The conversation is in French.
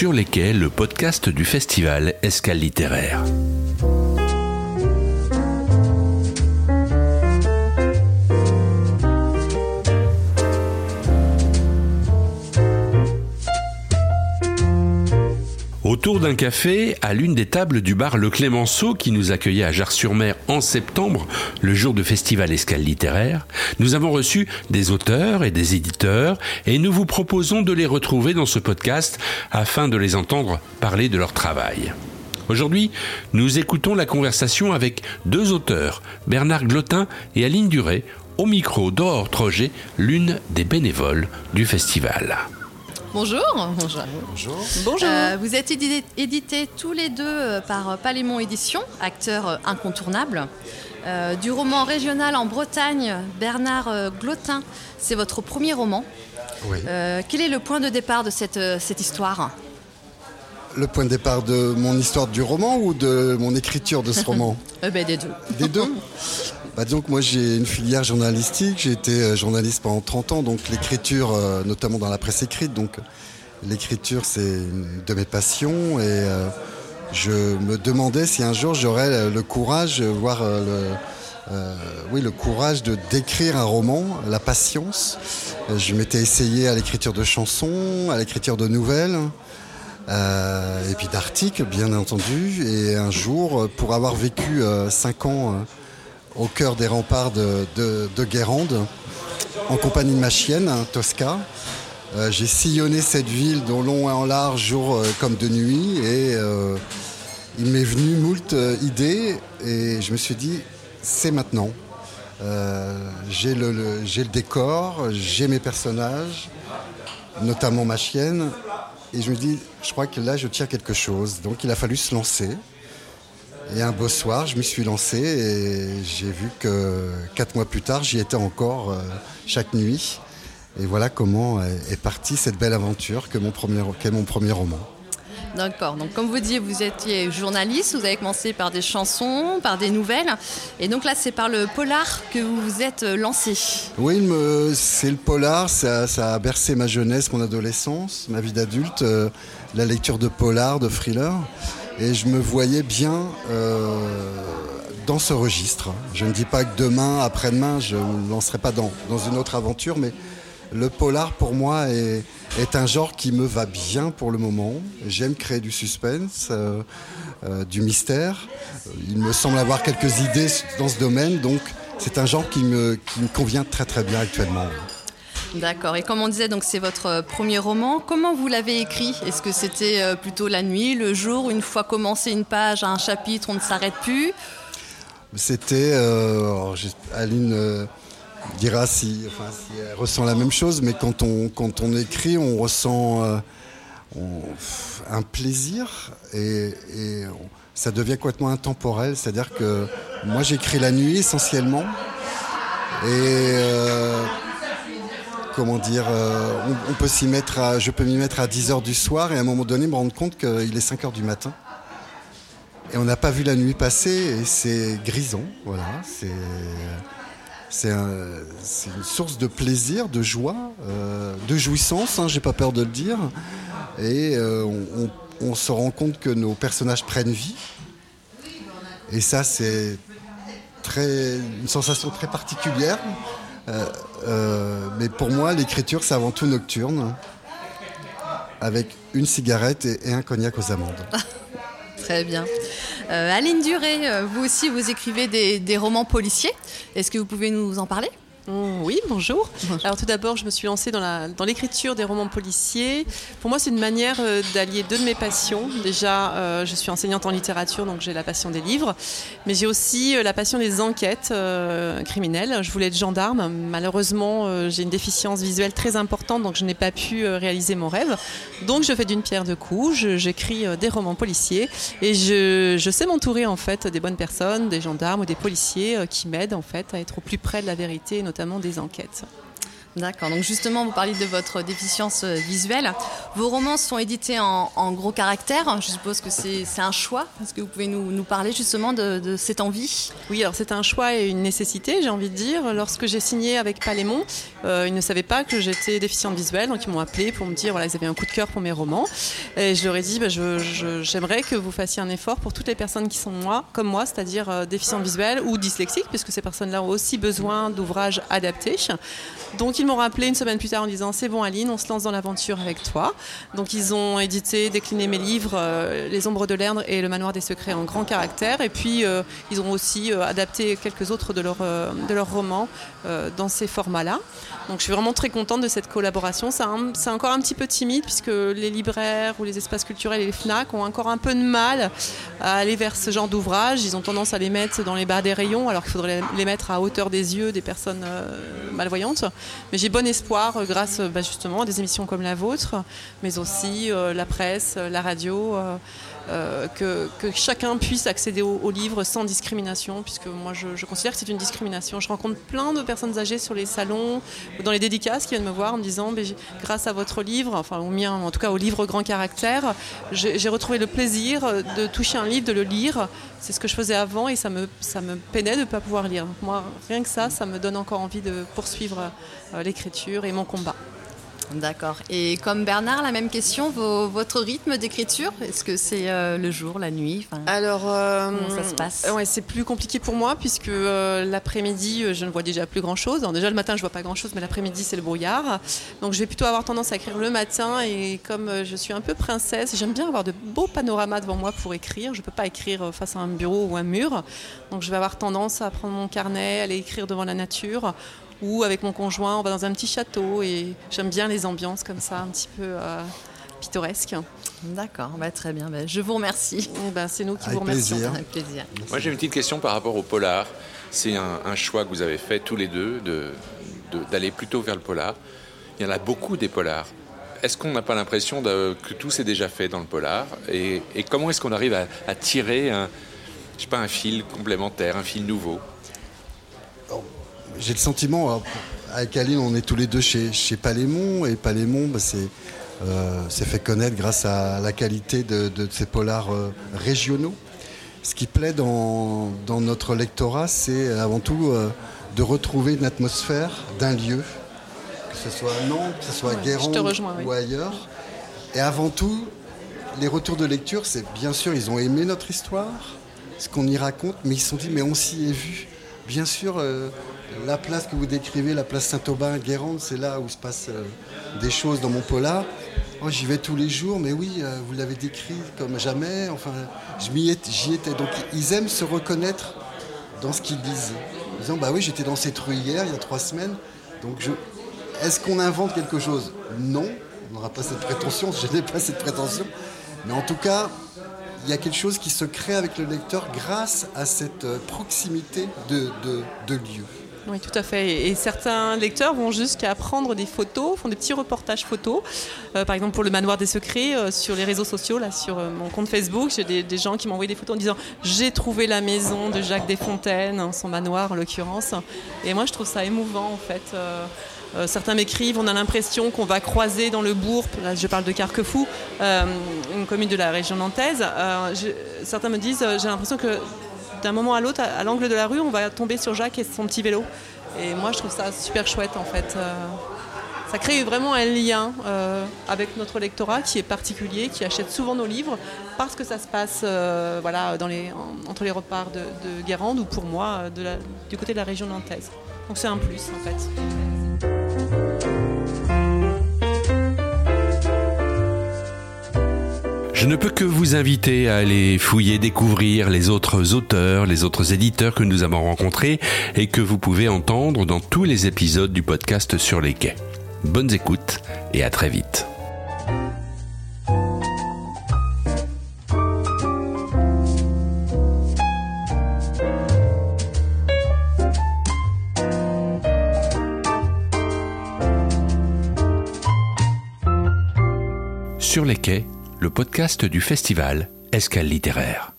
sur les quais, le podcast du festival Escale littéraire. Autour d'un café, à l'une des tables du bar Le Clémenceau qui nous accueillait à Jars-sur-Mer en septembre, le jour du festival Escale littéraire, nous avons reçu des auteurs et des éditeurs et nous vous proposons de les retrouver dans ce podcast afin de les entendre parler de leur travail. Aujourd'hui, nous écoutons la conversation avec deux auteurs, Bernard Glotin et Aline Duré, au micro d'Aurore Troget, l'une des bénévoles du festival. Bonjour. Bonjour. Bonjour. Euh, vous êtes édités tous les deux euh, par Palémon Éditions, acteur euh, incontournable. du roman régional en Bretagne, Bernard Glotin, c'est votre premier roman. Oui. quel est le point de départ de cette, cette histoire? Le point de départ de mon histoire du roman ou de mon écriture de ce roman? Ben, Des deux. Des deux Bah, donc moi j'ai une filière journalistique, j'ai été euh, journaliste pendant 30 ans, donc l'écriture, euh, notamment dans la presse écrite, donc l'écriture c'est une de mes passions et euh, je me demandais si un jour j'aurais le courage, voire le, oui, le courage de d'écrire un roman, la patience. Je m'étais essayé à l'écriture de chansons, à l'écriture de nouvelles. et puis d'articles, bien entendu. Et un jour, pour avoir vécu cinq ans au cœur des remparts de, Guérande, en compagnie de ma chienne, hein, Tosca. Euh, j'ai sillonné cette ville dont long et en large, jour euh, comme de nuit, et euh, il m'est venu moult idées, et je me suis dit, c'est maintenant. j'ai le, décor, j'ai mes personnages, notamment ma chienne, et je me dis, je crois que là, je tiens quelque chose. Donc il a fallu se lancer. Et un beau soir, je me suis lancé et j'ai vu que quatre mois plus tard, j'y étais encore euh, chaque nuit. Et voilà comment est partie cette belle aventure que mon premier, qu'est mon premier roman. D'accord. Donc, comme vous disiez, vous étiez journaliste. Vous avez commencé par des chansons, par des nouvelles. Et donc là, c'est par le polar que vous vous êtes lancé. Oui, c'est le polar. Ça, a bercé ma jeunesse, mon adolescence, ma vie d'adulte. Euh, la lecture de polar, de thriller. Et je me voyais bien euh, dans ce registre. Je ne dis pas que demain, après-demain, je ne lancerai pas dans, dans une autre aventure, mais le polar pour moi est, est, un genre qui me va bien pour le moment. J'aime créer du suspense, euh, euh, du mystère. Il me semble avoir quelques idées dans ce domaine, donc c'est un genre qui me, qui me convient très très bien actuellement. D'accord. Et comme on disait, donc c'est votre euh, premier roman. Comment vous l'avez écrit? Est-ce que c'était euh, plutôt la nuit, le jour, une fois commencé une page, un chapitre, on ne s'arrête plus? C'était, euh, Aline dira si, elle ressent la même chose, mais quand on quand on écrit, on ressent un plaisir et, ça devient complètement intemporel. C'est-à-dire que moi j'écris la nuit essentiellement et comment dire, euh, on, peut s'y mettre je peux m'y mettre à 10h du soir et à un moment donné me rendre compte qu'il est 5h du matin. Et on n'a pas vu la nuit passer et c'est grisant, voilà. C'est, une source de plaisir, de joie, euh, de jouissance, hein, j'ai pas peur de le dire. Et euh, on, se rend compte que nos personnages prennent vie. Et ça, c'est une sensation très particulière. Euh, euh, mais pour moi, l'écriture, c'est avant tout nocturne, avec une cigarette et, un cognac aux amandes. Très bien. Euh, Aline Duré, vous aussi, vous écrivez des romans policiers. Est-ce que vous pouvez nous en parler? Oui, bonjour. Alors tout d'abord, je me suis lancée dans l'écriture des romans policiers. Pour moi, c'est une manière euh, d'allier deux de mes passions. Déjà, euh, je suis enseignante en littérature, donc j'ai la passion des livres, mais j'ai aussi euh, la passion des enquêtes criminelles. Je voulais être gendarme. Malheureusement, j'ai une déficience visuelle très importante, donc je n'ai pas pu réaliser mon rêve. Donc je fais d'une pierre deux coups. J'écris des romans policiers et je, je sais m'entourer en fait des bonnes personnes, des gendarmes ou des policiers qui m'aident en fait à être au plus près de la vérité, notamment des enquêtes. D'accord. Donc justement, vous parliez de votre déficience euh, visuelle. Vos romans sont édités en, gros caractères. Je suppose que c'est un choix. Est-ce que vous pouvez nous, parler justement de, cette envie? Oui, alors c'est un choix et une nécessité, j'ai envie de dire. Lorsque j'ai signé avec Palémon, euh, ils ne savaient pas que j'étais déficiente visuelle, donc ils m'ont appelé pour me dire voilà, ils avaient un coup de cœur pour mes romans. Et je leur ai dit bah, j'aimerais que vous fassiez un effort pour toutes les personnes qui sont moi, comme moi, c'est-à-dire euh, déficientes ou dyslexiques, puisque ces personnes-là ont aussi besoin d'ouvrages adaptés. Donc ils m'ont rappelé une semaine plus tard en disant c'est bon Aline, on se lance dans l'aventure avec toi. Donc ils ont édité, décliné mes livres, euh, Les Ombres de l'Erdre et Le Manoir des Secrets en grand caractère. Et puis euh, ils ont aussi euh, adapté quelques autres de, leurs romans dans ces formats-là. Donc je suis vraiment très contente de cette collaboration. C'est encore un petit peu timide puisque les libraires ou les espaces culturels et les FNAC ont encore un peu de mal à aller vers ce genre d'ouvrage. Ils ont tendance à les mettre dans les bas des rayons alors qu'il faudrait les mettre à hauteur des yeux des personnes malvoyantes. Mais j'ai bon espoir euh, grâce euh, bah, justement à des émissions comme la vôtre, mais aussi euh, la presse, la radio. Que, chacun puisse accéder aux livres sans discrimination, puisque moi je, considère que c'est une discrimination. Je rencontre plein de personnes âgées sur les salons dans les dédicaces qui viennent me voir en me disant grâce à votre livre, enfin au mien, en tout cas au livre grand caractère, j'ai retrouvé le plaisir de toucher un livre, de le lire. C'est ce que je faisais avant et ça me, ça me peinait de ne pas pouvoir lire. moi, rien que ça, ça me donne encore envie de poursuivre l'écriture et mon combat. D'accord. Et comme Bernard, la même question, votre rythme d'écriture, est-ce que c'est euh, le jour, la nuit Alors, euh, comment ça se passe? ouais, C'est plus compliqué pour moi puisque euh, l'après-midi, je ne vois déjà plus grand-chose. déjà le matin, je vois pas grand-chose, mais l'après-midi, c'est le brouillard. Donc, je vais plutôt avoir tendance à écrire le matin et comme je suis un peu princesse, j'aime bien avoir de beaux panoramas devant moi pour écrire. Je peux pas écrire face à un bureau ou un mur. Donc, je vais avoir tendance à prendre mon carnet, aller écrire devant la nature ou avec mon conjoint, on va dans un petit château et j'aime bien les ambiances comme ça, un petit peu euh, pittoresques. D'accord, bah, très bien. Bah, je vous remercie. Eh ben, c'est nous qui vous remercions. Avec plaisir. Moi, j'ai une petite question par rapport au polar. C'est un, choix que vous avez fait tous les deux d'aller plutôt vers le polar. Il y en a beaucoup des polars. Est-ce qu'on n'a pas l'impression que tout s'est déjà fait dans le polar? Et, comment est-ce qu'on arrive à, tirer un, je sais pas, un fil complémentaire, un fil nouveau? J'ai le sentiment, avec Aline, on est tous les deux chez, chez Palémon, et Palémon, bah, euh, c'est fait connaître grâce à la qualité de, ces polars euh, régionaux. Ce qui plaît dans, notre lectorat, c'est avant tout euh, de retrouver une atmosphère d'un lieu, que ce soit Nantes, que ce soit Guérande ou ailleurs. Et avant tout, les retours de lecture, c'est bien sûr, ils ont aimé notre histoire, ce qu'on y raconte, mais ils se sont dit, mais on s'y est vu. Bien sûr, la place que vous décrivez, la place Saint-Aubin, Guérande, c'est là où se passent euh, des choses dans mon polar. Oh, j'y vais tous les jours, mais oui, euh, vous l'avez décrit comme jamais. Enfin, j'y étais. Donc, ils aiment se reconnaître dans ce qu'ils disent. Ils disent, bah oui, j'étais dans cette rue hier, il y a trois semaines. Donc, je... est-ce qu'on invente quelque chose? Non, on n'aura pas cette prétention. Je n'ai pas cette prétention. Mais en tout cas, il y a quelque chose qui se crée avec le lecteur grâce à cette euh, proximité de, de, de lieu. Oui, tout à fait. Et certains lecteurs vont jusqu'à prendre des photos, font des petits reportages photos. Euh, par exemple, pour le Manoir des Secrets, euh, sur les réseaux sociaux, là, sur euh, mon compte Facebook, j'ai des, gens qui m'envoient des photos en disant J'ai trouvé la maison de Jacques Desfontaines, hein, son manoir en l'occurrence. Et moi, je trouve ça émouvant, en fait. certains m'écrivent, on a l'impression qu'on va croiser dans le bourg, là je parle de Carquefou, une commune de la région nantaise. certains me disent, j'ai l'impression que d'un moment à l'autre, à, l'angle de la rue, on va tomber sur Jacques et son petit vélo. Et moi, je trouve ça super chouette en fait. Euh, ça crée vraiment un lien euh, avec notre lectorat qui est particulier, qui achète souvent nos livres parce que ça se passe euh, voilà, entre les repas de, de, Guérande ou pour moi du côté de la région nantaise. Donc c'est un plus en fait. Je ne peux que vous inviter à aller fouiller, découvrir les autres auteurs, les autres éditeurs que nous avons rencontrés et que vous pouvez entendre dans tous les épisodes du podcast sur les quais. Bonnes écoutes et à très vite. Sur les quais, le podcast du festival Escale littéraire.